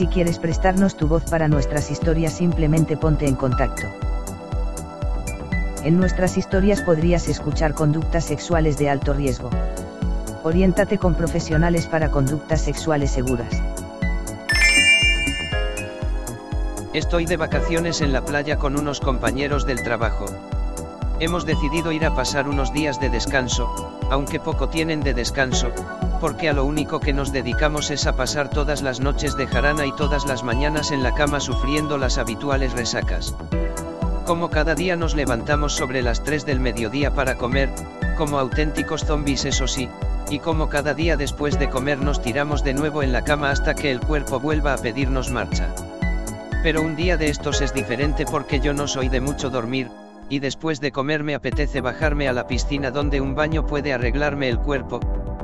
Si quieres prestarnos tu voz para nuestras historias simplemente ponte en contacto. En nuestras historias podrías escuchar conductas sexuales de alto riesgo. Oriéntate con profesionales para conductas sexuales seguras. Estoy de vacaciones en la playa con unos compañeros del trabajo. Hemos decidido ir a pasar unos días de descanso, aunque poco tienen de descanso, porque a lo único que nos dedicamos es a pasar todas las noches de jarana y todas las mañanas en la cama sufriendo las habituales resacas. Como cada día nos levantamos sobre las 3 del mediodía para comer, como auténticos zombies eso sí, y como cada día después de comer nos tiramos de nuevo en la cama hasta que el cuerpo vuelva a pedirnos marcha. Pero un día de estos es diferente porque yo no soy de mucho dormir, y después de comer me apetece bajarme a la piscina donde un baño puede arreglarme el cuerpo,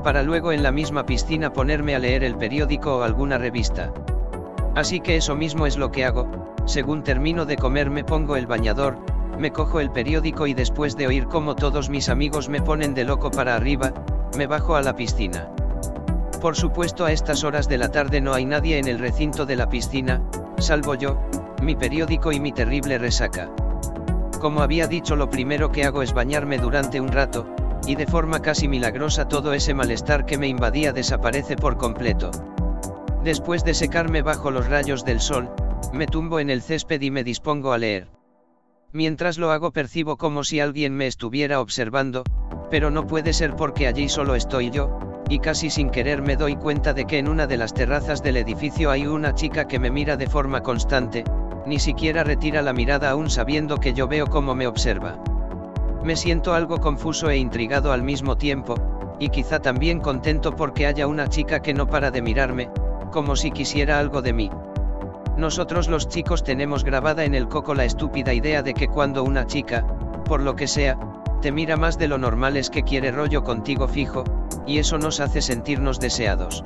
para luego en la misma piscina ponerme a leer el periódico o alguna revista. Así que eso mismo es lo que hago, según termino de comer me pongo el bañador, me cojo el periódico y después de oír cómo todos mis amigos me ponen de loco para arriba, me bajo a la piscina. Por supuesto a estas horas de la tarde no hay nadie en el recinto de la piscina, salvo yo, mi periódico y mi terrible resaca. Como había dicho lo primero que hago es bañarme durante un rato, y de forma casi milagrosa todo ese malestar que me invadía desaparece por completo. Después de secarme bajo los rayos del sol, me tumbo en el césped y me dispongo a leer. Mientras lo hago percibo como si alguien me estuviera observando, pero no puede ser porque allí solo estoy yo, y casi sin querer me doy cuenta de que en una de las terrazas del edificio hay una chica que me mira de forma constante, ni siquiera retira la mirada aún sabiendo que yo veo cómo me observa. Me siento algo confuso e intrigado al mismo tiempo, y quizá también contento porque haya una chica que no para de mirarme, como si quisiera algo de mí. Nosotros los chicos tenemos grabada en el coco la estúpida idea de que cuando una chica, por lo que sea, te mira más de lo normal es que quiere rollo contigo fijo, y eso nos hace sentirnos deseados.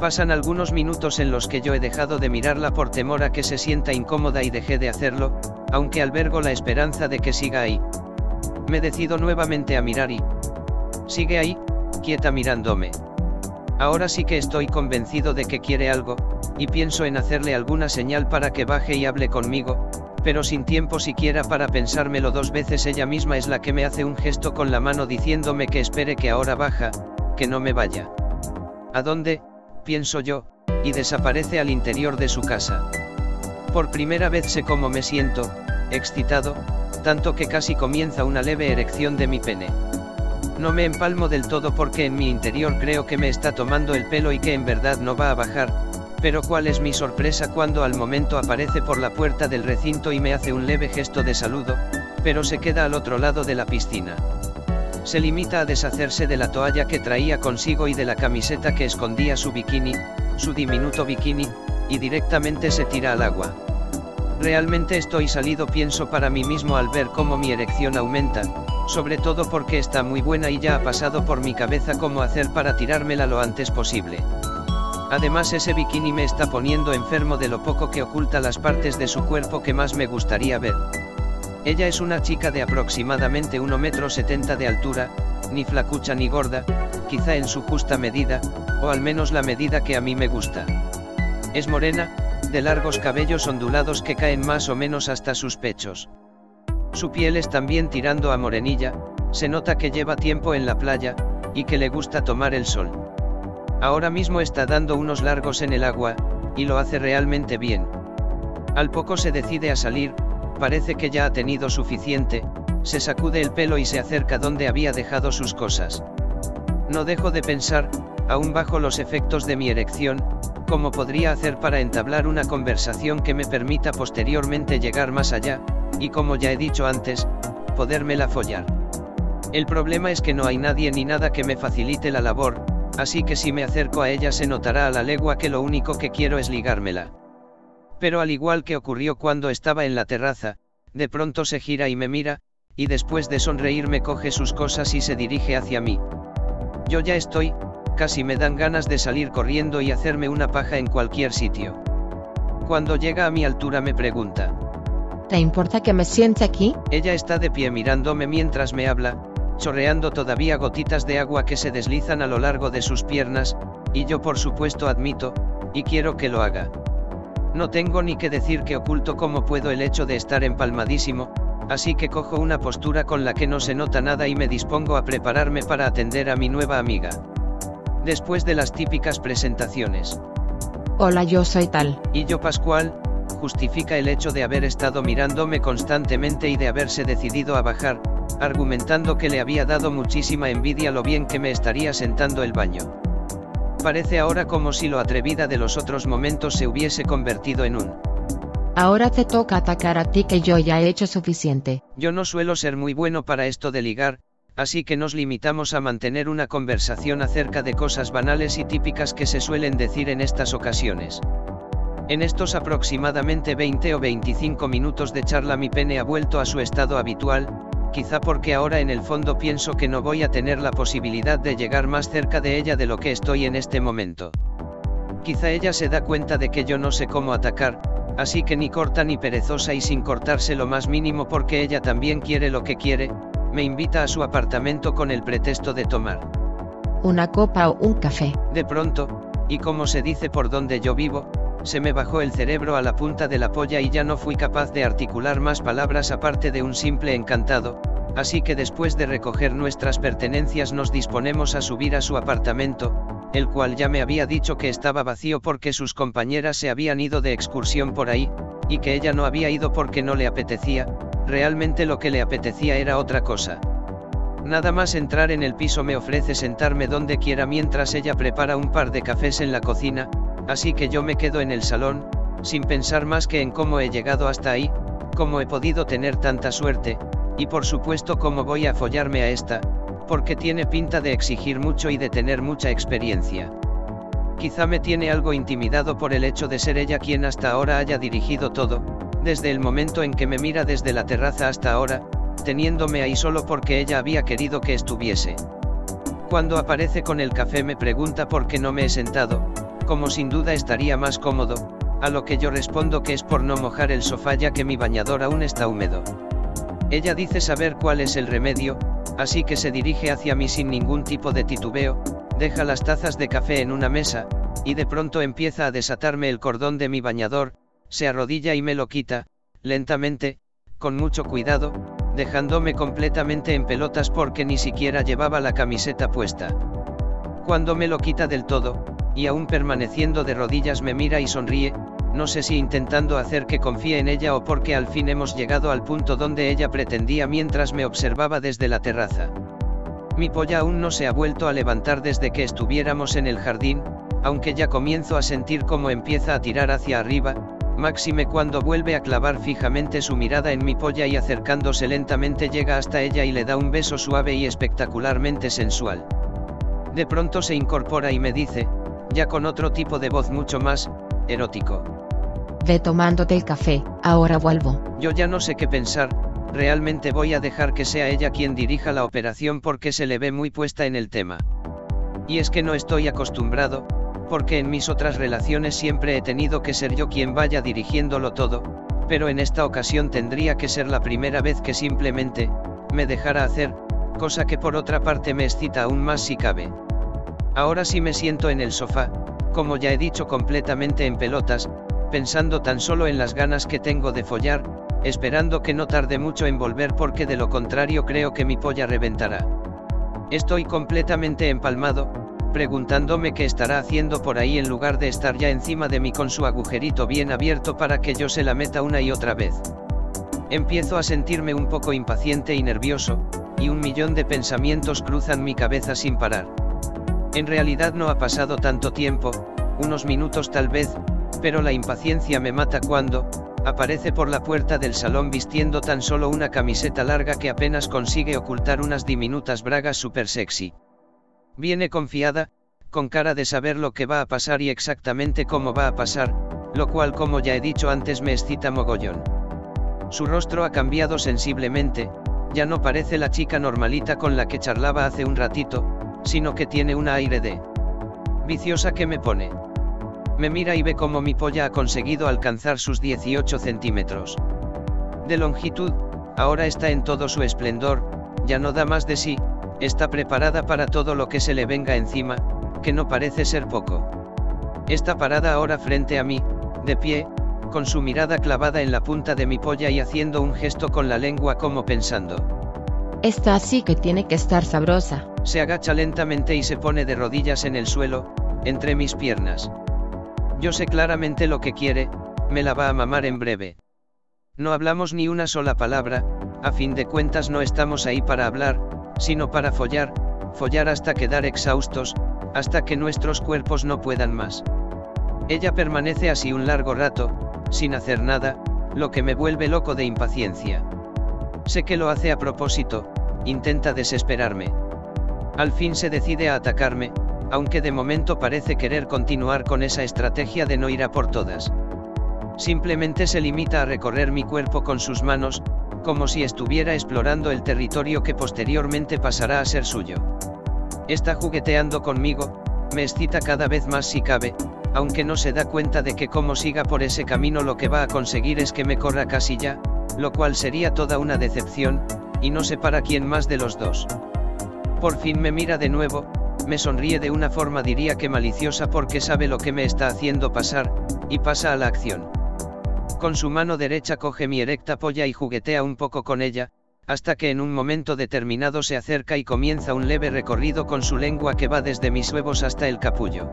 Pasan algunos minutos en los que yo he dejado de mirarla por temor a que se sienta incómoda y dejé de hacerlo, aunque albergo la esperanza de que siga ahí. Me decido nuevamente a mirar y... Sigue ahí, quieta mirándome. Ahora sí que estoy convencido de que quiere algo, y pienso en hacerle alguna señal para que baje y hable conmigo, pero sin tiempo siquiera para pensármelo dos veces ella misma es la que me hace un gesto con la mano diciéndome que espere que ahora baja, que no me vaya. ¿A dónde? pienso yo, y desaparece al interior de su casa. Por primera vez sé cómo me siento, excitado, tanto que casi comienza una leve erección de mi pene. No me empalmo del todo porque en mi interior creo que me está tomando el pelo y que en verdad no va a bajar, pero cuál es mi sorpresa cuando al momento aparece por la puerta del recinto y me hace un leve gesto de saludo, pero se queda al otro lado de la piscina. Se limita a deshacerse de la toalla que traía consigo y de la camiseta que escondía su bikini, su diminuto bikini, y directamente se tira al agua. Realmente estoy salido pienso para mí mismo al ver cómo mi erección aumenta, sobre todo porque está muy buena y ya ha pasado por mi cabeza cómo hacer para tirármela lo antes posible. Además ese bikini me está poniendo enfermo de lo poco que oculta las partes de su cuerpo que más me gustaría ver. Ella es una chica de aproximadamente 1,70 metro de altura, ni flacucha ni gorda, quizá en su justa medida, o al menos la medida que a mí me gusta. Es morena, de largos cabellos ondulados que caen más o menos hasta sus pechos. Su piel es también tirando a morenilla, se nota que lleva tiempo en la playa, y que le gusta tomar el sol. Ahora mismo está dando unos largos en el agua, y lo hace realmente bien. Al poco se decide a salir, parece que ya ha tenido suficiente, se sacude el pelo y se acerca donde había dejado sus cosas. No dejo de pensar, aún bajo los efectos de mi erección, cómo podría hacer para entablar una conversación que me permita posteriormente llegar más allá, y como ya he dicho antes, podérmela follar. El problema es que no hay nadie ni nada que me facilite la labor, así que si me acerco a ella se notará a la legua que lo único que quiero es ligármela. Pero al igual que ocurrió cuando estaba en la terraza, De pronto se gira y me mira, y después de sonreírme coge sus cosas y se dirige hacia mí. Yo ya estoy, casi me dan ganas de salir corriendo y hacerme una paja en cualquier sitio. Cuando llega a mi altura me pregunta. ¿Te importa que me siente aquí? Ella está de pie mirándome mientras me habla, chorreando todavía gotitas de agua que se deslizan a lo largo de sus piernas, y yo por supuesto admito, y quiero que lo haga. No tengo ni que decir que oculto cómo puedo el hecho de estar empalmadísimo, así que cojo una postura con la que no se nota nada y me dispongo a prepararme para atender a mi nueva amiga. Después de las típicas presentaciones. Hola, yo soy tal. Y yo Pascual, justifica el hecho de haber estado mirándome constantemente y de haberse decidido a bajar, argumentando que le había dado muchísima envidia lo bien que me estaría sentando el baño. Parece ahora como si lo atrevida de los otros momentos se hubiese convertido en un. Ahora te toca atacar a ti que yo ya he hecho suficiente. Yo no suelo ser muy bueno para esto de ligar, así que nos limitamos a mantener una conversación acerca de cosas banales y típicas que se suelen decir en estas ocasiones. En estos aproximadamente 20 o 25 minutos de charla mi pene ha vuelto a su estado habitual, quizá porque ahora en el fondo pienso que no voy a tener la posibilidad de llegar más cerca de ella de lo que estoy en este momento. Quizá ella se da cuenta de que yo no sé cómo atacar, así que ni corta ni perezosa y sin cortarse lo más mínimo porque ella también quiere lo que quiere, me invita a su apartamento con el pretexto de tomar una copa o un café. De pronto, y como se dice por donde yo vivo, se me bajó el cerebro a la punta de la polla y ya no fui capaz de articular más palabras aparte de un simple encantado, así que después de recoger nuestras pertenencias nos disponemos a subir a su apartamento, el cual ya me había dicho que estaba vacío porque sus compañeras se habían ido de excursión por ahí, y que ella no había ido porque no le apetecía, realmente lo que le apetecía era otra cosa. Nada más entrar en el piso me ofrece sentarme donde quiera mientras ella prepara un par de cafés en la cocina, así que yo me quedo en el salón, sin pensar más que en cómo he llegado hasta ahí, cómo he podido tener tanta suerte, y por supuesto cómo voy a follarme a esta, porque tiene pinta de exigir mucho y de tener mucha experiencia. Quizá me tiene algo intimidado por el hecho de ser ella quien hasta ahora haya dirigido todo, desde el momento en que me mira desde la terraza hasta ahora, teniéndome ahí solo porque ella había querido que estuviese. Cuando aparece con el café me pregunta por qué no me he sentado, como sin duda estaría más cómodo, a lo que yo respondo que es por no mojar el sofá ya que mi bañador aún está húmedo. Ella dice saber cuál es el remedio, así que se dirige hacia mí sin ningún tipo de titubeo, deja las tazas de café en una mesa, y de pronto empieza a desatarme el cordón de mi bañador, se arrodilla y me lo quita, lentamente, con mucho cuidado, dejándome completamente en pelotas porque ni siquiera llevaba la camiseta puesta. Cuando me lo quita del todo, y aún permaneciendo de rodillas me mira y sonríe, no sé si intentando hacer que confíe en ella o porque al fin hemos llegado al punto donde ella pretendía mientras me observaba desde la terraza. Mi polla aún no se ha vuelto a levantar desde que estuviéramos en el jardín, aunque ya comienzo a sentir cómo empieza a tirar hacia arriba, máxime cuando vuelve a clavar fijamente su mirada en mi polla y acercándose lentamente llega hasta ella y le da un beso suave y espectacularmente sensual. De pronto se incorpora y me dice, ya con otro tipo de voz mucho más, erótico. Ve tomándote el café, ahora vuelvo. Yo ya no sé qué pensar, realmente voy a dejar que sea ella quien dirija la operación porque se le ve muy puesta en el tema. Y es que no estoy acostumbrado, porque en mis otras relaciones siempre he tenido que ser yo quien vaya dirigiéndolo todo, pero en esta ocasión tendría que ser la primera vez que simplemente, me dejara hacer, cosa que por otra parte me excita aún más si cabe. Ahora sí me siento en el sofá, como ya he dicho completamente en pelotas, pensando tan solo en las ganas que tengo de follar, esperando que no tarde mucho en volver porque de lo contrario creo que mi polla reventará. Estoy completamente empalmado, preguntándome qué estará haciendo por ahí en lugar de estar ya encima de mí con su agujerito bien abierto para que yo se la meta una y otra vez. Empiezo a sentirme un poco impaciente y nervioso, y un millón de pensamientos cruzan mi cabeza sin parar. En realidad no ha pasado tanto tiempo, unos minutos tal vez, pero la impaciencia me mata cuando, aparece por la puerta del salón vistiendo tan solo una camiseta larga que apenas consigue ocultar unas diminutas bragas super sexy. Viene confiada, con cara de saber lo que va a pasar y exactamente cómo va a pasar, lo cual como ya he dicho antes me excita mogollón. Su rostro ha cambiado sensiblemente, ya no parece la chica normalita con la que charlaba hace un ratito, sino que tiene un aire de viciosa que me pone. Me mira y ve cómo mi polla ha conseguido alcanzar sus 18 centímetros de longitud, ahora está en todo su esplendor, ya no da más de sí, está preparada para todo lo que se le venga encima, que no parece ser poco. Está parada ahora frente a mí, de pie, con su mirada clavada en la punta de mi polla y haciendo un gesto con la lengua como pensando. Está así que tiene que estar sabrosa. Se agacha lentamente y se pone de rodillas en el suelo, entre mis piernas. Yo sé claramente lo que quiere, me la va a mamar en breve. No hablamos ni una sola palabra, a fin de cuentas no estamos ahí para hablar, sino para follar, follar hasta quedar exhaustos, hasta que nuestros cuerpos no puedan más. Ella permanece así un largo rato, sin hacer nada, lo que me vuelve loco de impaciencia. Sé que lo hace a propósito, intenta desesperarme. Al fin se decide a atacarme, aunque de momento parece querer continuar con esa estrategia de no ir a por todas. Simplemente se limita a recorrer mi cuerpo con sus manos, como si estuviera explorando el territorio que posteriormente pasará a ser suyo. Está jugueteando conmigo, me excita cada vez más si cabe, aunque no se da cuenta de que como siga por ese camino lo que va a conseguir es que me corra casi ya, lo cual sería toda una decepción, y no sé para quién más de los dos. Por fin me mira de nuevo, me sonríe de una forma diría que maliciosa porque sabe lo que me está haciendo pasar, y pasa a la acción. Con su mano derecha coge mi erecta polla y juguetea un poco con ella, hasta que en un momento determinado se acerca y comienza un leve recorrido con su lengua que va desde mis huevos hasta el capullo.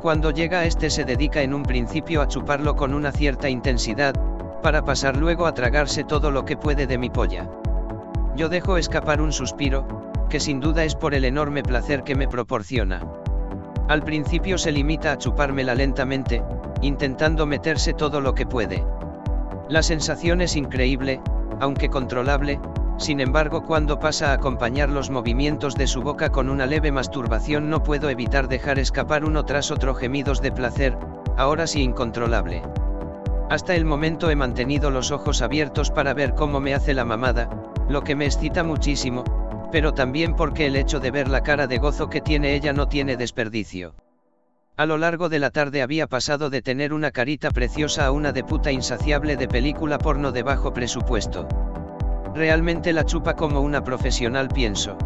Cuando llega este se dedica en un principio a chuparlo con una cierta intensidad, para pasar luego a tragarse todo lo que puede de mi polla. Yo dejo escapar un suspiro, que sin duda es por el enorme placer que me proporciona. Al principio se limita a chupármela lentamente, intentando meterse todo lo que puede. La sensación es increíble, aunque controlable, sin embargo cuando pasa a acompañar los movimientos de su boca con una leve masturbación no puedo evitar dejar escapar uno tras otro gemidos de placer, ahora sí incontrolable. Hasta el momento he mantenido los ojos abiertos para ver cómo me hace la mamada, lo que me excita muchísimo, pero también porque el hecho de ver la cara de gozo que tiene ella no tiene desperdicio. A lo largo de la tarde había pasado de tener una carita preciosa a una de puta insaciable de película porno de bajo presupuesto. Realmente la chupa como una profesional pienso.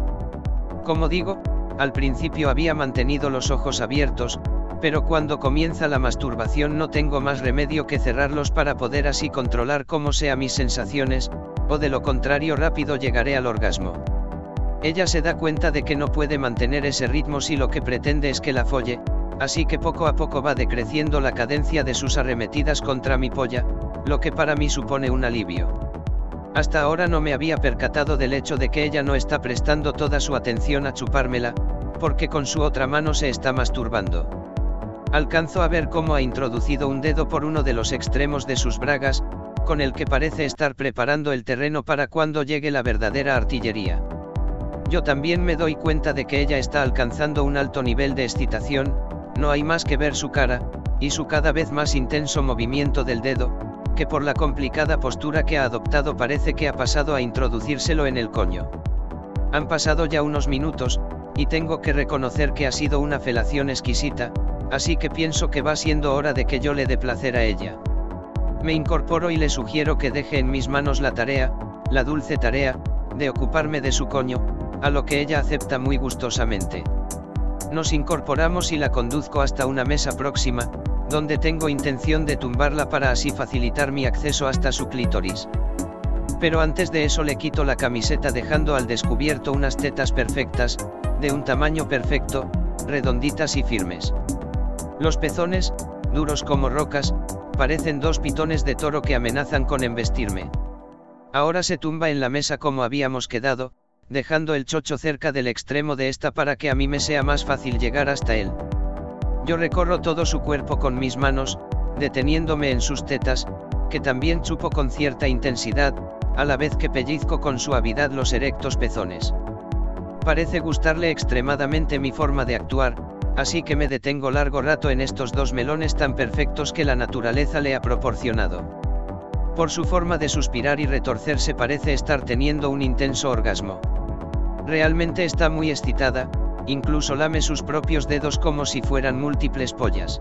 Como digo, al principio había mantenido los ojos abiertos, pero cuando comienza la masturbación no tengo más remedio que cerrarlos para poder así controlar cómo sea mis sensaciones, o de lo contrario rápido llegaré al orgasmo. Ella se da cuenta de que no puede mantener ese ritmo si lo que pretende es que la folle, así que poco a poco va decreciendo la cadencia de sus arremetidas contra mi polla, lo que para mí supone un alivio. Hasta ahora no me había percatado del hecho de que ella no está prestando toda su atención a chupármela, porque con su otra mano se está masturbando. Alcanzo a ver cómo ha introducido un dedo por uno de los extremos de sus bragas, con el que parece estar preparando el terreno para cuando llegue la verdadera artillería. Yo también me doy cuenta de que ella está alcanzando un alto nivel de excitación, no hay más que ver su cara, y su cada vez más intenso movimiento del dedo, que por la complicada postura que ha adoptado parece que ha pasado a introducírselo en el coño. Han pasado ya unos minutos, y tengo que reconocer que ha sido una felación exquisita, así que pienso que va siendo hora de que yo le dé placer a ella. Me incorporo y le sugiero que deje en mis manos la tarea, la dulce tarea, de ocuparme de su coño, a lo que ella acepta muy gustosamente. Nos incorporamos y la conduzco hasta una mesa próxima, donde tengo intención de tumbarla para así facilitar mi acceso hasta su clítoris. Pero antes de eso le quito la camiseta dejando al descubierto unas tetas perfectas, de un tamaño perfecto, redonditas y firmes. Los pezones, duros como rocas, parecen dos pitones de toro que amenazan con embestirme. Ahora se tumba en la mesa como habíamos quedado, dejando el chocho cerca del extremo de esta para que a mí me sea más fácil llegar hasta él. Yo recorro todo su cuerpo con mis manos, deteniéndome en sus tetas, que también chupo con cierta intensidad, a la vez que pellizco con suavidad los erectos pezones. Parece gustarle extremadamente mi forma de actuar, así que me detengo largo rato en estos dos melones tan perfectos que la naturaleza le ha proporcionado. Por su forma de suspirar y retorcerse parece estar teniendo un intenso orgasmo. Realmente está muy excitada, incluso lame sus propios dedos como si fueran múltiples pollas.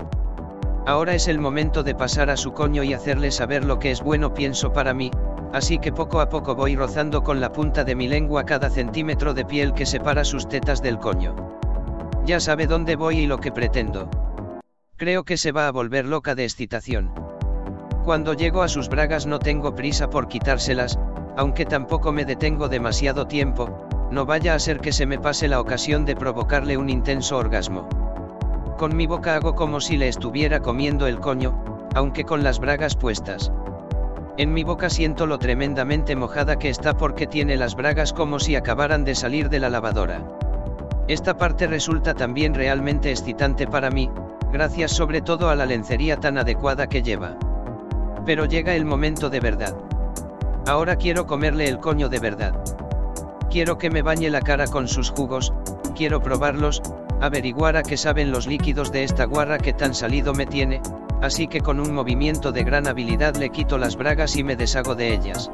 Ahora es el momento de pasar a su coño y hacerle saber lo que es bueno pienso para mí, así que poco a poco voy rozando con la punta de mi lengua cada centímetro de piel que separa sus tetas del coño. Ya sabe dónde voy y lo que pretendo. Creo que se va a volver loca de excitación. Cuando llego a sus bragas no tengo prisa por quitárselas, aunque tampoco me detengo demasiado tiempo, no vaya a ser que se me pase la ocasión de provocarle un intenso orgasmo. Con mi boca hago como si le estuviera comiendo el coño, aunque con las bragas puestas. En mi boca siento lo tremendamente mojada que está porque tiene las bragas como si acabaran de salir de la lavadora. Esta parte resulta también realmente excitante para mí, gracias sobre todo a la lencería tan adecuada que lleva. Pero llega el momento de verdad. Ahora quiero comerle el coño de verdad. Quiero que me bañe la cara con sus jugos, quiero probarlos, averiguar a qué saben los líquidos de esta guarra que tan salido me tiene, así que con un movimiento de gran habilidad le quito las bragas y me deshago de ellas.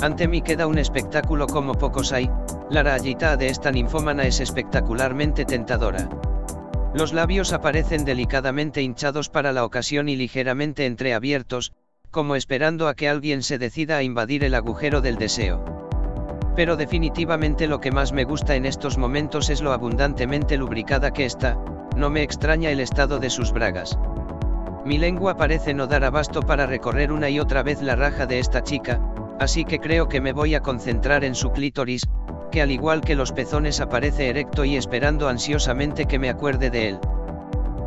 Ante mí queda un espectáculo como pocos hay, la rayita de esta ninfómana es espectacularmente tentadora. Los labios aparecen delicadamente hinchados para la ocasión y ligeramente entreabiertos, como esperando a que alguien se decida a invadir el agujero del deseo. Pero definitivamente lo que más me gusta en estos momentos es lo abundantemente lubricada que está, no me extraña el estado de sus bragas. Mi lengua parece no dar abasto para recorrer una y otra vez la raja de esta chica, así que creo que me voy a concentrar en su clítoris, que al igual que los pezones aparece erecto y esperando ansiosamente que me acuerde de él.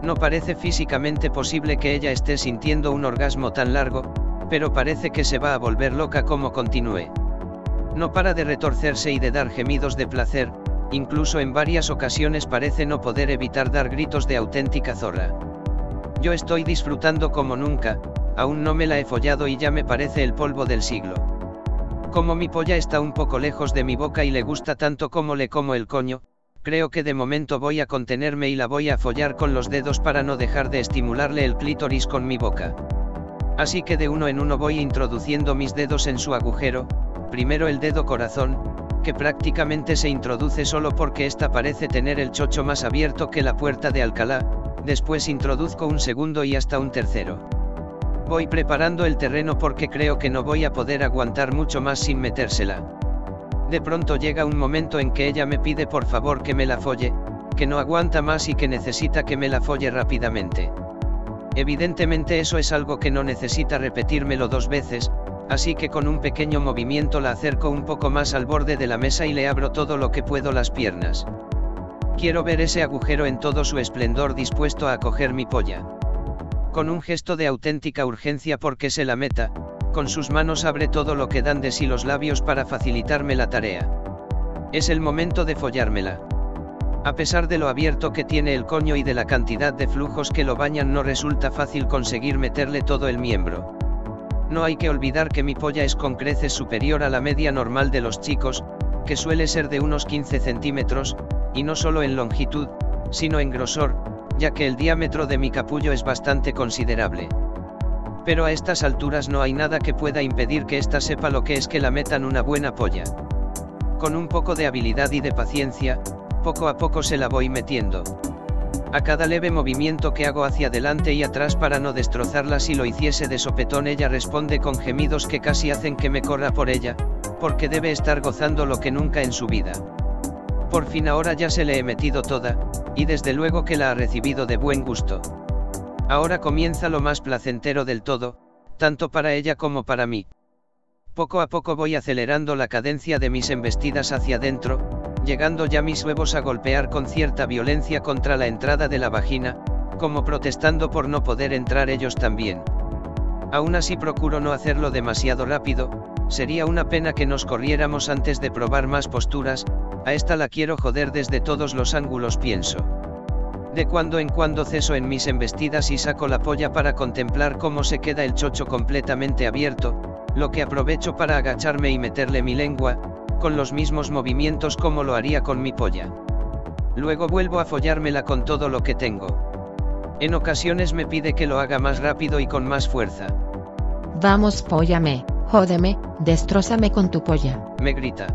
No parece físicamente posible que ella esté sintiendo un orgasmo tan largo, pero parece que se va a volver loca como continúe. No para de retorcerse y de dar gemidos de placer, incluso en varias ocasiones parece no poder evitar dar gritos de auténtica zorra. Yo estoy disfrutando como nunca, aún no me la he follado y ya me parece el polvo del siglo. Como mi polla está un poco lejos de mi boca y le gusta tanto como le como el coño, creo que de momento voy a contenerme y la voy a follar con los dedos para no dejar de estimularle el clítoris con mi boca. Así que de uno en uno voy introduciendo mis dedos en su agujero, primero el dedo corazón, que prácticamente se introduce solo porque ésta parece tener el chocho más abierto que la puerta de Alcalá, después introduzco un segundo y hasta un tercero. Voy preparando el terreno porque creo que no voy a poder aguantar mucho más sin metérsela. De pronto llega un momento en que ella me pide por favor que me la folle, que no aguanta más y que necesita que me la folle rápidamente. Evidentemente eso es algo que no necesita repetírmelo dos veces, así que con un pequeño movimiento la acerco un poco más al borde de la mesa y le abro todo lo que puedo las piernas. Quiero ver ese agujero en todo su esplendor dispuesto a acoger mi polla. Con un gesto de auténtica urgencia porque se la meta, con sus manos abre todo lo que dan de sí los labios para facilitarme la tarea. Es el momento de follármela. A pesar de lo abierto que tiene el coño y de la cantidad de flujos que lo bañan no resulta fácil conseguir meterle todo el miembro. No hay que olvidar que mi polla es con creces superior a la media normal de los chicos, que suele ser de unos 15 centímetros, y no solo en longitud, sino en grosor, ya que el diámetro de mi capullo es bastante considerable. Pero a estas alturas no hay nada que pueda impedir que ésta sepa lo que es que la metan una buena polla. Con un poco de habilidad y de paciencia, poco a poco se la voy metiendo. A cada leve movimiento que hago hacia adelante y atrás para no destrozarla si lo hiciese de sopetón ella responde con gemidos que casi hacen que me corra por ella, porque debe estar gozando lo que nunca en su vida. Por fin ahora ya se le he metido toda, y desde luego que la ha recibido de buen gusto. Ahora comienza lo más placentero del todo, tanto para ella como para mí. Poco a poco voy acelerando la cadencia de mis embestidas hacia adentro, llegando ya mis huevos a golpear con cierta violencia contra la entrada de la vagina, como protestando por no poder entrar ellos también. Aún así procuro no hacerlo demasiado rápido, sería una pena que nos corriéramos antes de probar más posturas, a esta la quiero joder desde todos los ángulos pienso. De cuando en cuando ceso en mis embestidas y saco la polla para contemplar cómo se queda el chocho completamente abierto, lo que aprovecho para agacharme y meterle mi lengua, con los mismos movimientos como lo haría con mi polla. Luego vuelvo a follármela con todo lo que tengo. En ocasiones me pide que lo haga más rápido y con más fuerza. Vamos, póllame, jódeme, destrózame con tu polla. Me grita.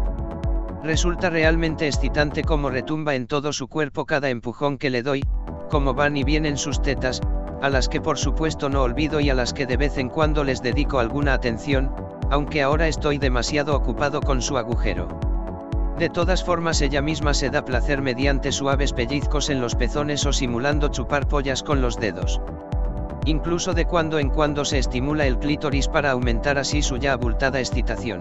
Resulta realmente excitante como retumba en todo su cuerpo cada empujón que le doy, como van y vienen sus tetas, a las que por supuesto no olvido y a las que de vez en cuando les dedico alguna atención, aunque ahora estoy demasiado ocupado con su agujero. De todas formas ella misma se da placer mediante suaves pellizcos en los pezones o simulando chupar pollas con los dedos. Incluso de cuando en cuando se estimula el clítoris para aumentar así su ya abultada excitación.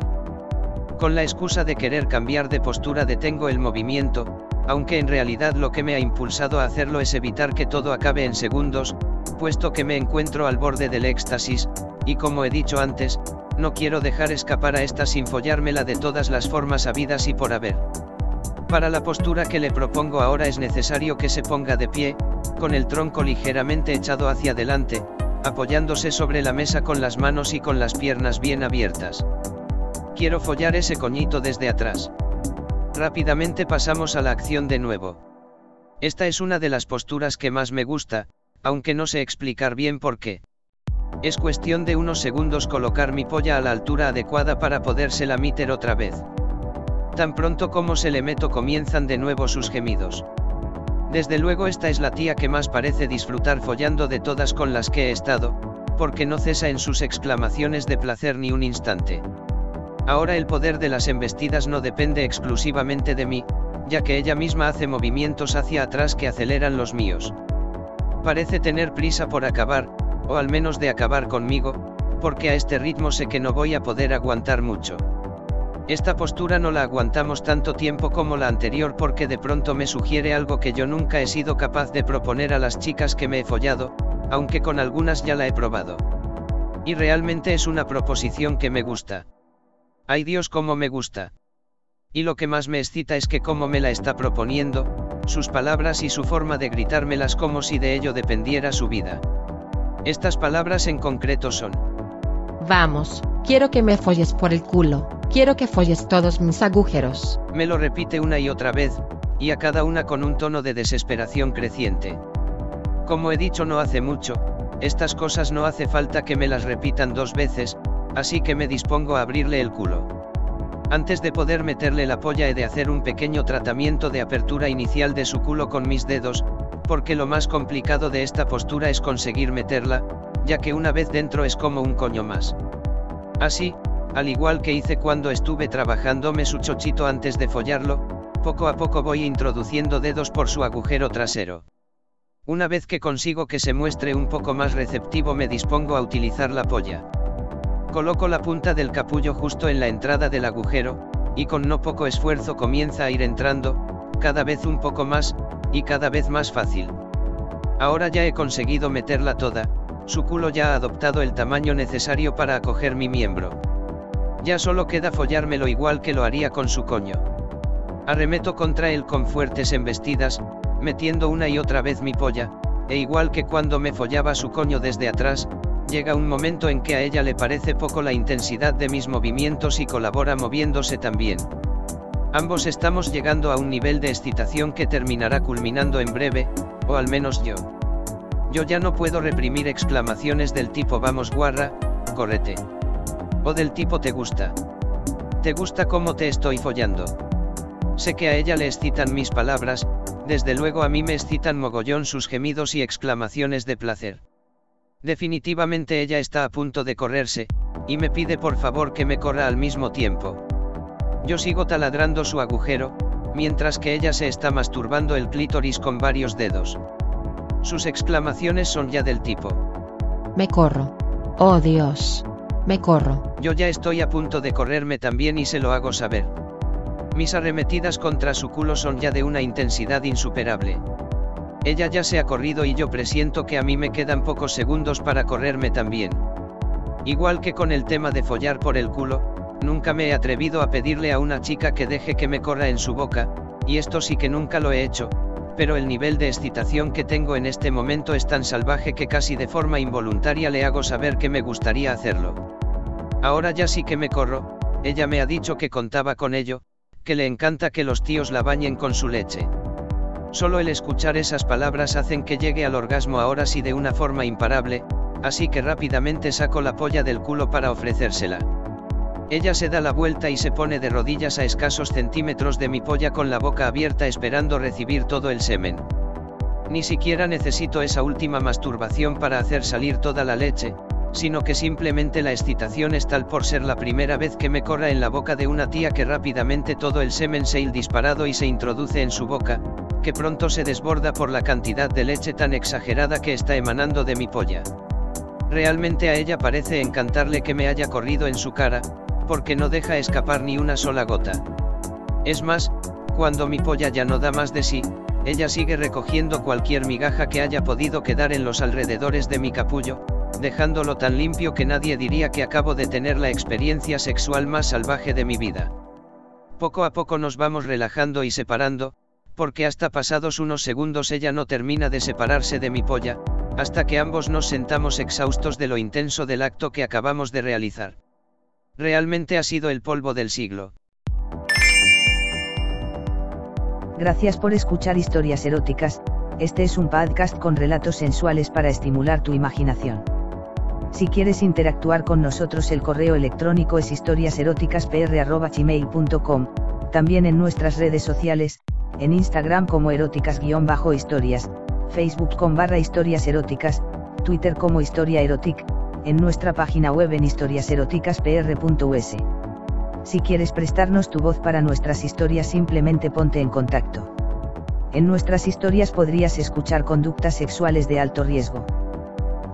Con la excusa de querer cambiar de postura detengo el movimiento, aunque en realidad lo que me ha impulsado a hacerlo es evitar que todo acabe en segundos, puesto que me encuentro al borde del éxtasis, y como he dicho antes, no quiero dejar escapar a esta sin follármela de todas las formas habidas y por haber. Para la postura que le propongo ahora es necesario que se ponga de pie, con el tronco ligeramente echado hacia adelante, apoyándose sobre la mesa con las manos y con las piernas bien abiertas. Quiero follar ese coñito desde atrás. Rápidamente pasamos a la acción de nuevo. Esta es una de las posturas que más me gusta, aunque no sé explicar bien por qué. Es cuestión de unos segundos colocar mi polla a la altura adecuada para podérsela meter otra vez. Tan pronto como se le meto comienzan de nuevo sus gemidos. Desde luego esta es la tía que más parece disfrutar follando de todas con las que he estado, porque no cesa en sus exclamaciones de placer ni un instante. Ahora el poder de las embestidas no depende exclusivamente de mí, ya que ella misma hace movimientos hacia atrás que aceleran los míos. Parece tener prisa por acabar, o al menos de acabar conmigo, porque a este ritmo sé que no voy a poder aguantar mucho. Esta postura no la aguantamos tanto tiempo como la anterior porque de pronto me sugiere algo que yo nunca he sido capaz de proponer a las chicas que me he follado, aunque con algunas ya la he probado. Y realmente es una proposición que me gusta. Ay Dios cómo me gusta. Y lo que más me excita es que como me la está proponiendo, sus palabras y su forma de gritármelas como si de ello dependiera su vida. Estas palabras en concreto son. Vamos, quiero que me folles por el culo, quiero que folles todos mis agujeros. Me lo repite una y otra vez, y a cada una con un tono de desesperación creciente. Como he dicho no hace mucho, estas cosas no hace falta que me las repitan dos veces, así que me dispongo a abrirle el culo. Antes de poder meterle la polla he de hacer un pequeño tratamiento de apertura inicial de su culo con mis dedos, porque lo más complicado de esta postura es conseguir meterla, ya que una vez dentro es como un coño más. Así, al igual que hice cuando estuve trabajándome su chochito antes de follarlo, poco a poco voy introduciendo dedos por su agujero trasero. Una vez que consigo que se muestre un poco más receptivo me dispongo a utilizar la polla. Coloco la punta del capullo justo en la entrada del agujero, y con no poco esfuerzo comienza a ir entrando, cada vez un poco más, y cada vez más fácil. Ahora ya he conseguido meterla toda, su culo ya ha adoptado el tamaño necesario para acoger mi miembro. Ya solo queda follármelo igual que lo haría con su coño. Arremeto contra él con fuertes embestidas, metiendo una y otra vez mi polla, e igual que cuando me follaba su coño desde atrás, llega un momento en que a ella le parece poco la intensidad de mis movimientos y colabora moviéndose también. Ambos estamos llegando a un nivel de excitación que terminará culminando en breve, o al menos yo. Yo ya no puedo reprimir exclamaciones del tipo vamos guarra, correte. O del tipo te gusta. Te gusta cómo te estoy follando. Sé que a ella le excitan mis palabras, desde luego a mí me excitan mogollón sus gemidos y exclamaciones de placer. Definitivamente ella está a punto de correrse, y me pide por favor que me corra al mismo tiempo. Yo sigo taladrando su agujero, mientras que ella se está masturbando el clítoris con varios dedos. Sus exclamaciones son ya del tipo. Me corro. Oh Dios. Me corro. Yo ya estoy a punto de correrme también y se lo hago saber. Mis arremetidas contra su culo son ya de una intensidad insuperable. Ella ya se ha corrido y yo presiento que a mí me quedan pocos segundos para correrme también. Igual que con el tema de follar por el culo, Nunca me he atrevido a pedirle a una chica que deje que me corra en su boca, y esto sí que nunca lo he hecho, pero el nivel de excitación que tengo en este momento es tan salvaje que casi de forma involuntaria le hago saber que me gustaría hacerlo. Ahora ya sí que me corro, ella me ha dicho que contaba con ello, que le encanta que los tíos la bañen con su leche. Solo el escuchar esas palabras hacen que llegue al orgasmo ahora sí de una forma imparable, así que rápidamente saco la polla del culo para ofrecérsela. Ella se da la vuelta y se pone de rodillas a escasos centímetros de mi polla con la boca abierta esperando recibir todo el semen. Ni siquiera necesito esa última masturbación para hacer salir toda la leche, sino que simplemente la excitación es tal por ser la primera vez que me corra en la boca de una tía que rápidamente todo el semen se il disparado y se introduce en su boca, que pronto se desborda por la cantidad de leche tan exagerada que está emanando de mi polla. Realmente a ella parece encantarle que me haya corrido en su cara, porque no deja escapar ni una sola gota. Es más, cuando mi polla ya no da más de sí, ella sigue recogiendo cualquier migaja que haya podido quedar en los alrededores de mi capullo, dejándolo tan limpio que nadie diría que acabo de tener la experiencia sexual más salvaje de mi vida. Poco a poco nos vamos relajando y separando, porque hasta pasados unos segundos ella no termina de separarse de mi polla, hasta que ambos nos sentamos exhaustos de lo intenso del acto que acabamos de realizar. Realmente ha sido el polvo del siglo. Gracias por escuchar historias eróticas, este es un podcast con relatos sensuales para estimular tu imaginación. Si quieres interactuar con nosotros el correo electrónico es historiaseroticaspr.gmail.com, también en nuestras redes sociales, en Instagram como eróticas-historias, Facebook con barra historias eróticas, Twitter como historia erotic, en nuestra página web en historiaseroticaspr.us. Si quieres prestarnos tu voz para nuestras historias simplemente ponte en contacto. En nuestras historias podrías escuchar conductas sexuales de alto riesgo.